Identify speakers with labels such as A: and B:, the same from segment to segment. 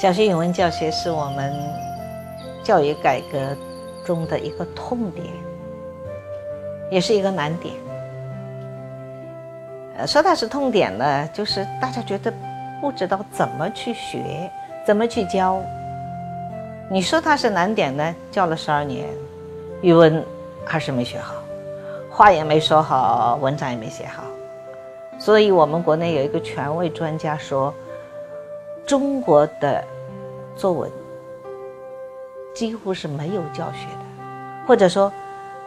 A: 小学语文教学是我们教育改革中的一个痛点，也是一个难点。呃，说它是痛点呢，就是大家觉得不知道怎么去学，怎么去教。你说它是难点呢，教了十二年，语文还是没学好，话也没说好，文章也没写好。所以我们国内有一个权威专家说。中国的作文几乎是没有教学的，或者说，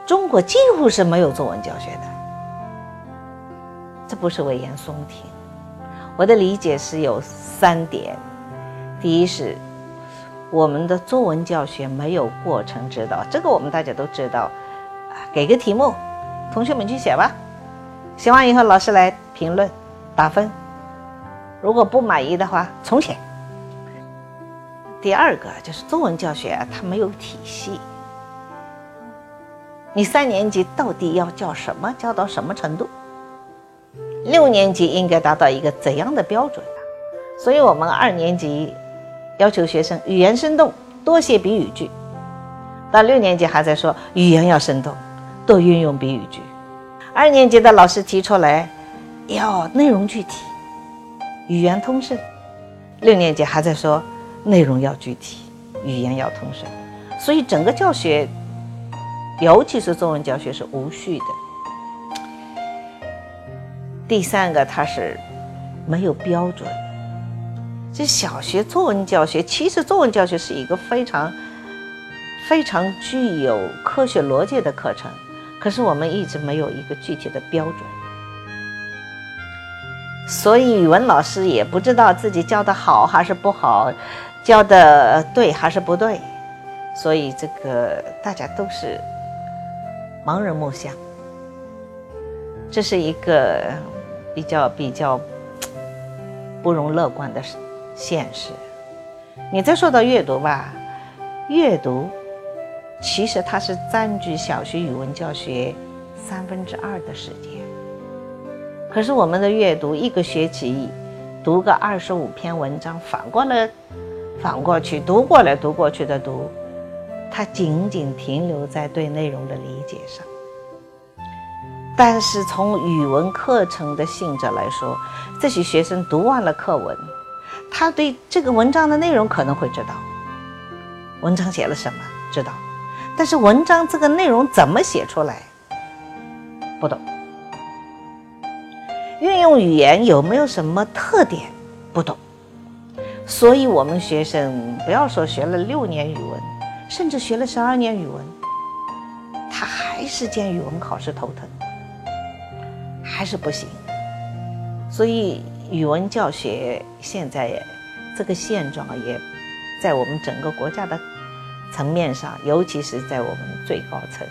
A: 中国几乎是没有作文教学的。这不是危言耸听，我的理解是有三点：第一是我们的作文教学没有过程指导，这个我们大家都知道啊。给个题目，同学们去写吧，写完以后老师来评论打分。如果不满意的话，重写。第二个就是中文教学，它没有体系。你三年级到底要教什么？教到什么程度？六年级应该达到一个怎样的标准？所以我们二年级要求学生语言生动，多写比语句。到六年级还在说语言要生动，多运用比语句。二年级的老师提出来，要内容具体。语言通顺，六年级还在说内容要具体，语言要通顺，所以整个教学，尤其是中文教学是无序的。第三个，它是没有标准。这小学作文教学，其实作文教学是一个非常非常具有科学逻辑的课程，可是我们一直没有一个具体的标准。所以语文老师也不知道自己教的好还是不好，教的对还是不对，所以这个大家都是盲人摸象，这是一个比较比较不容乐观的现实。你再说到阅读吧，阅读其实它是占据小学语文教学三分之二的时间。可是我们的阅读一个学期读个二十五篇文章，反过来反过去读过来读过去的读，它仅仅停留在对内容的理解上。但是从语文课程的性质来说，这些学生读完了课文，他对这个文章的内容可能会知道，文章写了什么知道，但是文章这个内容怎么写出来，不懂。运用语言有没有什么特点？不懂，所以我们学生不要说学了六年语文，甚至学了十二年语文，他还是见语文考试头疼，还是不行。所以语文教学现在这个现状，也在我们整个国家的层面上，尤其是在我们最高层，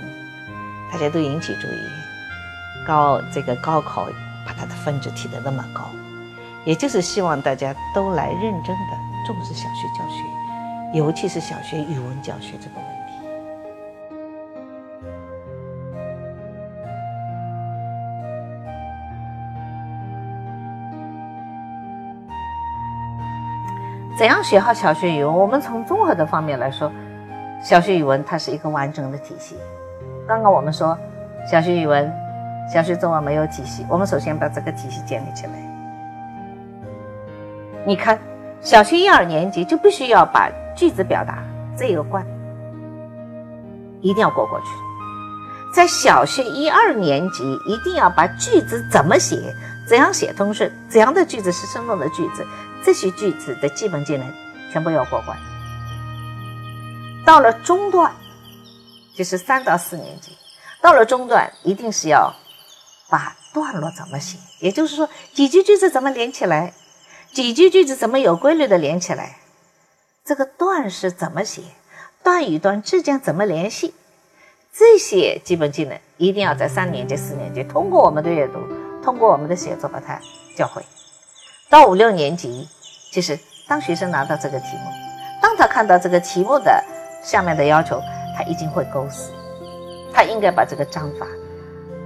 A: 大家都引起注意，高这个高考。把它的分值提得那么高，也就是希望大家都来认真的重视小学教学，尤其是小学语文教学这个问题。怎样学好小学语文？我们从综合的方面来说，小学语文它是一个完整的体系。刚刚我们说，小学语文。小学中文没有体系，我们首先把这个体系建立起来。你看，小学一二年级就必须要把句子表达这一个关一定要过过去。在小学一二年级，一定要把句子怎么写、怎样写通顺、怎样的句子是生动的句子，这些句子的基本技能全部要过关。到了中段，就是三到四年级，到了中段一定是要。把段落怎么写？也就是说，几句句子怎么连起来？几句句子怎么有规律的连起来？这个段是怎么写？段与段之间怎么联系？这些基本技能一定要在三年级、四年级通过我们的阅读，通过我们的写作把它教会。到五六年级，就是当学生拿到这个题目，当他看到这个题目的下面的要求，他已经会构思，他应该把这个章法。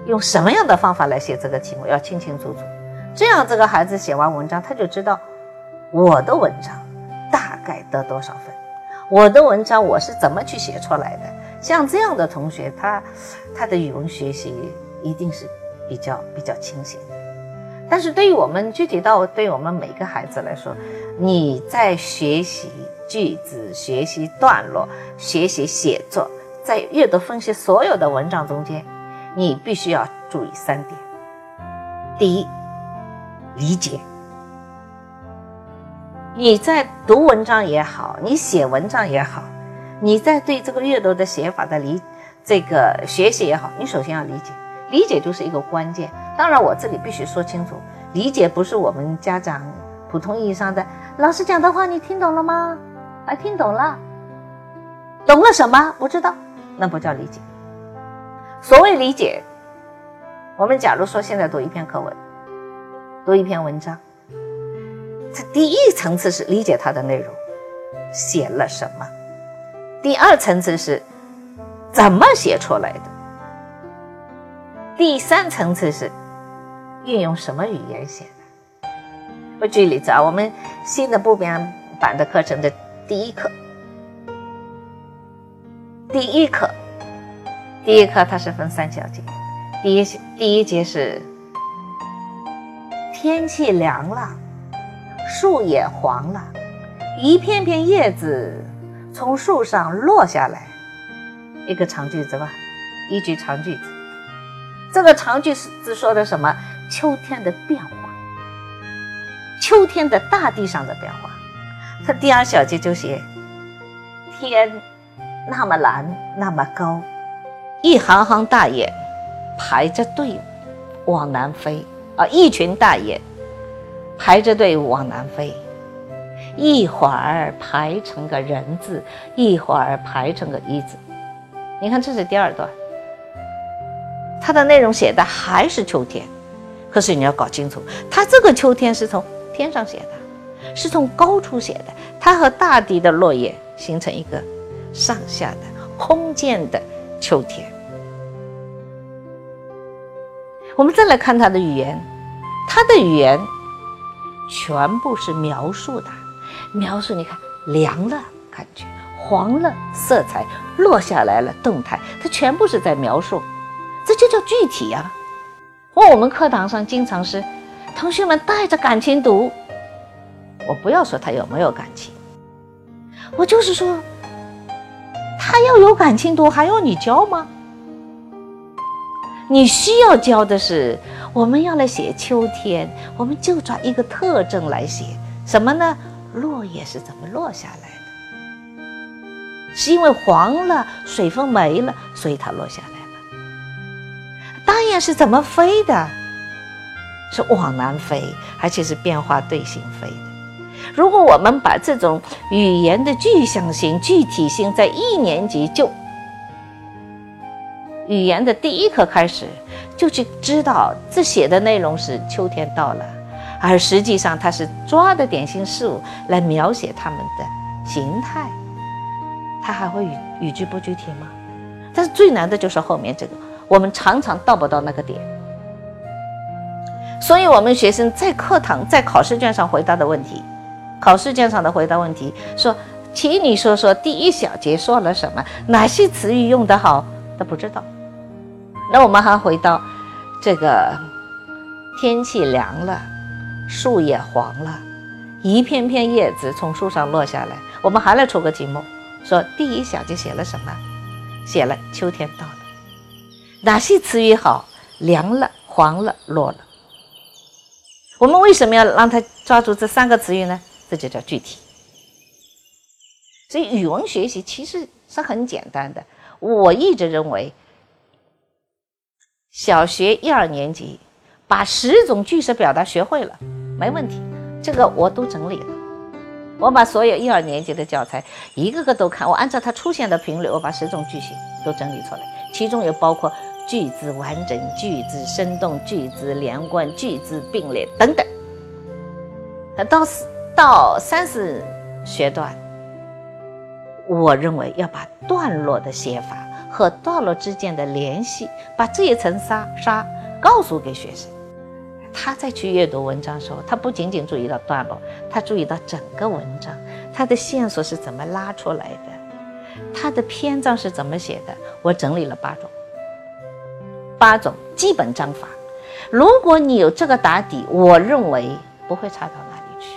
A: 用什么样的方法来写这个题目要清清楚楚，这样这个孩子写完文章他就知道我的文章大概得多少分。我的文章我是怎么去写出来的？像这样的同学，他他的语文学习一定是比较比较清醒的。但是对于我们具体到对我们每个孩子来说，你在学习句子、学习段落、学习写作，在阅读分析所有的文章中间，你必须要注意三点：第一，理解。你在读文章也好，你写文章也好，你在对这个阅读的写法的理这个学习也好，你首先要理解。理解就是一个关键。当然，我这里必须说清楚，理解不是我们家长普通意义上的老师讲的话，你听懂了吗？啊，听懂了，懂了什么？不知道，那不叫理解。所谓理解，我们假如说现在读一篇课文，读一篇文章，这第一层次是理解它的内容，写了什么；第二层次是怎么写出来的。第三层次是运用什么语言写的？我举例子啊，我们新的部编版的课程的第一课，第一课，第一课它是分三小节，第一第一节是天气凉了，树也黄了，一片片叶子从树上落下来，一个长句子吧，一句长句子。这个长句是说的什么？秋天的变化，秋天的大地上的变化。他第二小节就写天那么蓝，那么高，一行行大雁排着队往南飞啊，一群大雁排着队伍往南飞，一会儿排成个人字，一会儿排成个一字。你看，这是第二段。它的内容写的还是秋天，可是你要搞清楚，它这个秋天是从天上写的，是从高处写的，它和大地的落叶形成一个上下的空间的秋天。我们再来看他的语言，他的语言全部是描述的，描述你看凉了感觉，黄了色彩，落下来了动态，它全部是在描述。这就叫具体呀！我我们课堂上经常是同学们带着感情读，我不要说他有没有感情，我就是说他要有感情读，还要你教吗？你需要教的是，我们要来写秋天，我们就抓一个特征来写什么呢？落叶是怎么落下来的？是因为黄了，水分没了，所以它落下来了。大雁是怎么飞的？是往南飞，而且是变化队形飞的。如果我们把这种语言的具象性、具体性，在一年级就语言的第一课开始就去知道，这写的内容是秋天到了，而实际上它是抓的点心事物来描写它们的形态，它还会语语句不具体吗？但是最难的就是后面这个。我们常常到不到那个点，所以，我们学生在课堂、在考试卷上回答的问题，考试卷上的回答问题说：“请你说说第一小节说了什么？哪些词语用得好？”他不知道。那我们还回到这个天气凉了，树叶黄了，一片片叶子从树上落下来。我们还来出个题目，说第一小节写了什么？写了秋天到了。哪些词语好？凉了、黄了、落了。我们为什么要让他抓住这三个词语呢？这就叫具体。所以语文学习其实是很简单的。我一直认为，小学一二年级把十种句式表达学会了没问题。这个我都整理了，我把所有一二年级的教材一个个都看，我按照它出现的频率，我把十种句型都整理出来，其中也包括。句子完整、句子生动、句子连贯、句子并列等等。到四到三四学段，我认为要把段落的写法和段落之间的联系，把这一层纱纱告诉给学生。他再去阅读文章的时候，他不仅仅注意到段落，他注意到整个文章，他的线索是怎么拉出来的，他的篇章是怎么写的，我整理了八种，八种基本章法。如果你有这个打底，我认为不会差到哪里去。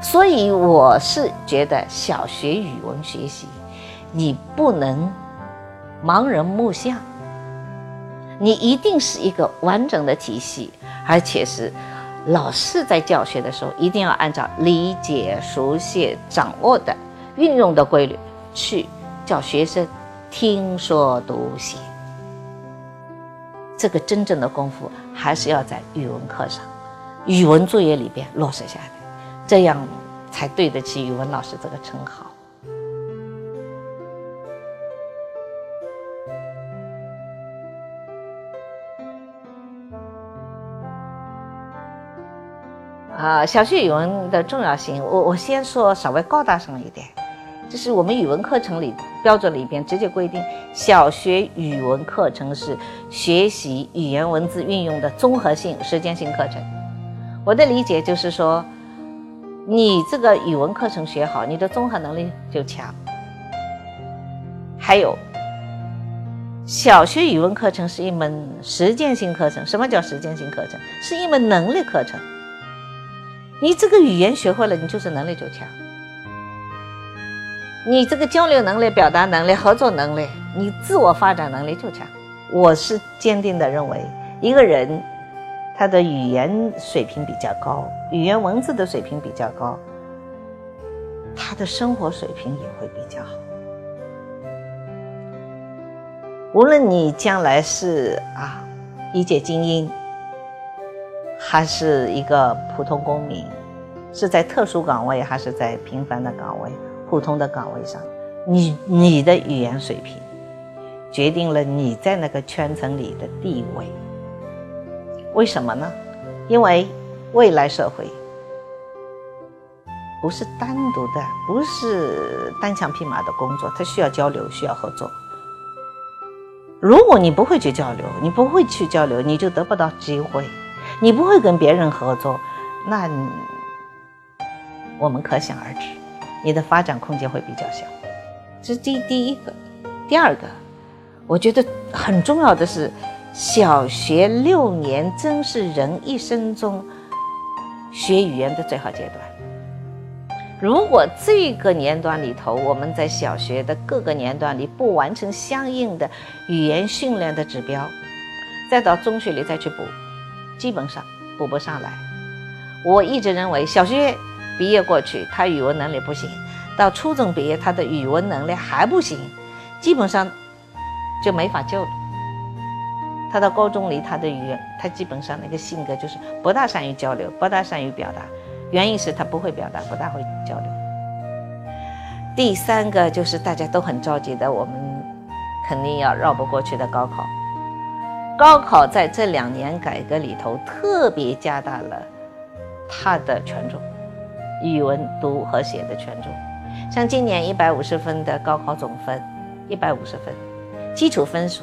A: 所以我是觉得小学语文学习，你不能盲人摸象，你一定是一个完整的体系，而且是老师在教学的时候一定要按照理解、熟悉、掌握的运用的规律去教学生听说读写。这个真正的功夫还是要在语文课上、语文作业里边落实下来，这样才对得起语文老师这个称号。啊，小学语文的重要性，我我先说稍微高大上一点。就是我们语文课程里标准里边直接规定，小学语文课程是学习语言文字运用的综合性实践性课程。我的理解就是说，你这个语文课程学好，你的综合能力就强。还有，小学语文课程是一门实践性课程。什么叫实践性课程？是一门能力课程。你这个语言学会了，你就是能力就强。你这个交流能力、表达能力、合作能力，你自我发展能力就强。我是坚定的认为，一个人他的语言水平比较高，语言文字的水平比较高，他的生活水平也会比较好。无论你将来是啊一介精英，还是一个普通公民，是在特殊岗位还是在平凡的岗位。普通的岗位上，你你的语言水平决定了你在那个圈层里的地位。为什么呢？因为未来社会不是单独的，不是单枪匹马的工作，它需要交流，需要合作。如果你不会去交流，你不会去交流，你就得不到机会。你不会跟别人合作，那我们可想而知。你的发展空间会比较小，这是第第一个。第二个，我觉得很重要的是，小学六年真是人一生中学语言的最好阶段。如果这个年段里头，我们在小学的各个年段里不完成相应的语言训练的指标，再到中学里再去补，基本上补不上来。我一直认为小学。毕业过去，他语文能力不行；到初中毕业，他的语文能力还不行，基本上就没法救了。他到高中里，他的语言，他基本上那个性格就是不大善于交流，不大善于表达。原因是他不会表达，不大会交流。第三个就是大家都很着急的，我们肯定要绕不过去的高考。高考在这两年改革里头，特别加大了它的权重。语文读和写的权重，像今年一百五十分的高考总分，一百五十分，基础分数。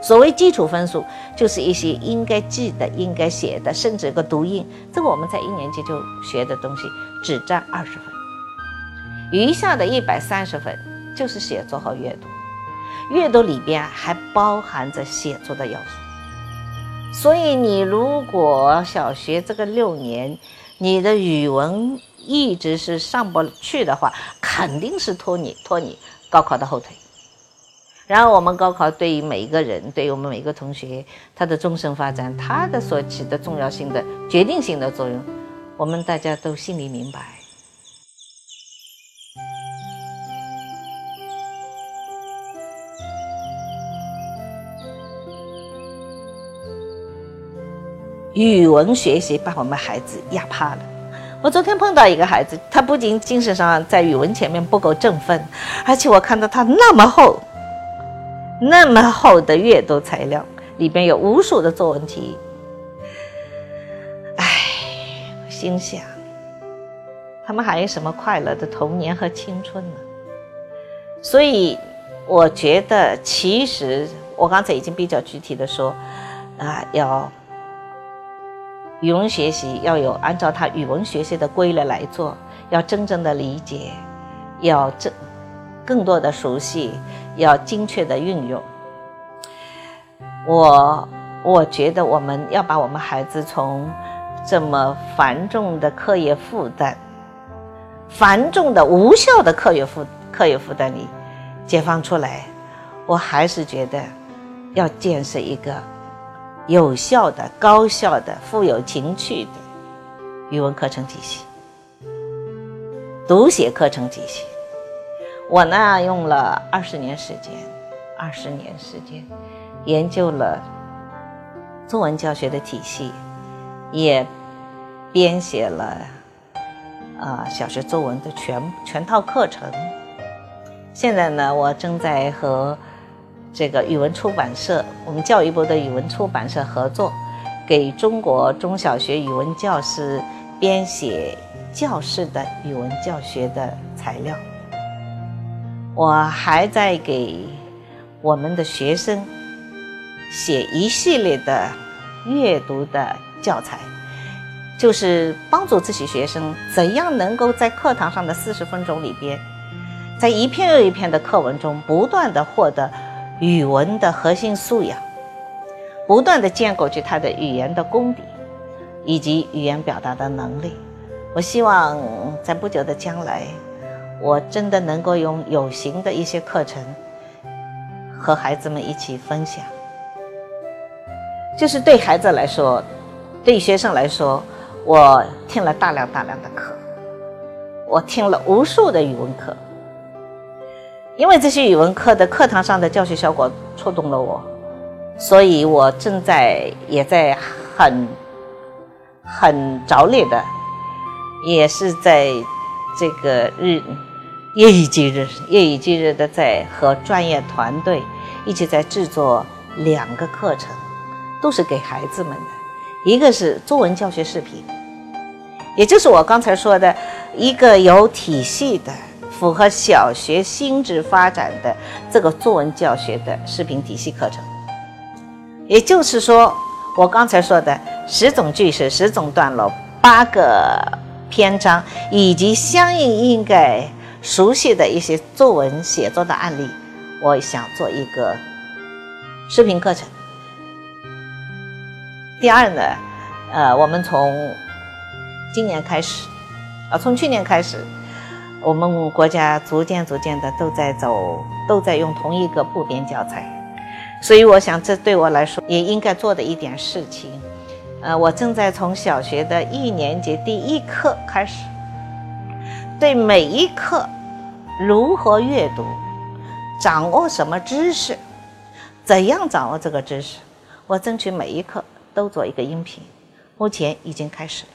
A: 所谓基础分数，就是一些应该记的、应该写的，甚至个读音，这个我们在一年级就学的东西，只占二十分。余下的一百三十分就是写作和阅读，阅读里边还包含着写作的要素。所以你如果小学这个六年，你的语文，一直是上不去的话，肯定是拖你拖你高考的后腿。然后我们高考对于每一个人，对于我们每一个同学，他的终身发展，他的所起的重要性的决定性的作用，我们大家都心里明白。语文学习把我们孩子压怕了。我昨天碰到一个孩子，他不仅精神上在语文前面不够振奋，而且我看到他那么厚、那么厚的阅读材料，里边有无数的作文题。唉，心想，他们还有什么快乐的童年和青春呢？所以，我觉得其实我刚才已经比较具体的说，啊，要。语文学习要有按照他语文学习的规律来做，要真正的理解，要这更多的熟悉，要精确的运用。我我觉得我们要把我们孩子从这么繁重的课业负担、繁重的无效的课业负课业负担里解放出来。我还是觉得要建设一个有效的、高效的、富有情趣的语文课程体系、读写课程体系。我呢用了二十年时间，二十年时间。研究了作文教学的体系，也编写了啊小学作文的全全套课程。现在呢，我正在和这个语文出版社，我们教育部的语文出版社合作，给中国中小学语文教师编写教室的语文教学的材料。我还在给我们的学生。写一系列的阅读的教材，就是帮助这些学生怎样能够在课堂上的四十分钟里边，在一篇又一篇的课文中不断的获得语文的核心素养，不断的建构起他的语言的功底以及语言表达的能力。我希望在不久的将来，我真的能够用有形的一些课程和孩子们一起分享。就是对孩子来说，对学生来说，我听了大量大量的课，我听了无数的语文课，因为这些语文课的课堂上的教学效果触动了我，所以我正在也在很很着力的，也是在这个日夜以继日、夜以继日的在和专业团队一起在制作两个课程。都是给孩子们的，一个是作文教学视频，也就是我刚才说的一个有体系的、符合小学心智发展的这个作文教学的视频体系课程。也就是说，我刚才说的十种句式、十种段落、八个篇章，以及相应应该熟悉的一些作文写作的案例，我想做一个视频课程。第二呢，呃，我们从今年开始，啊，从去年开始，我们国家逐渐逐渐的都在走，都在用同一个部编教材，所以我想这对我来说也应该做的一点事情，呃，我正在从小学的一年级第一课开始，对每一课如何阅读，掌握什么知识，怎样掌握这个知识，我争取每一课。都做一个音频，目前已经开始了。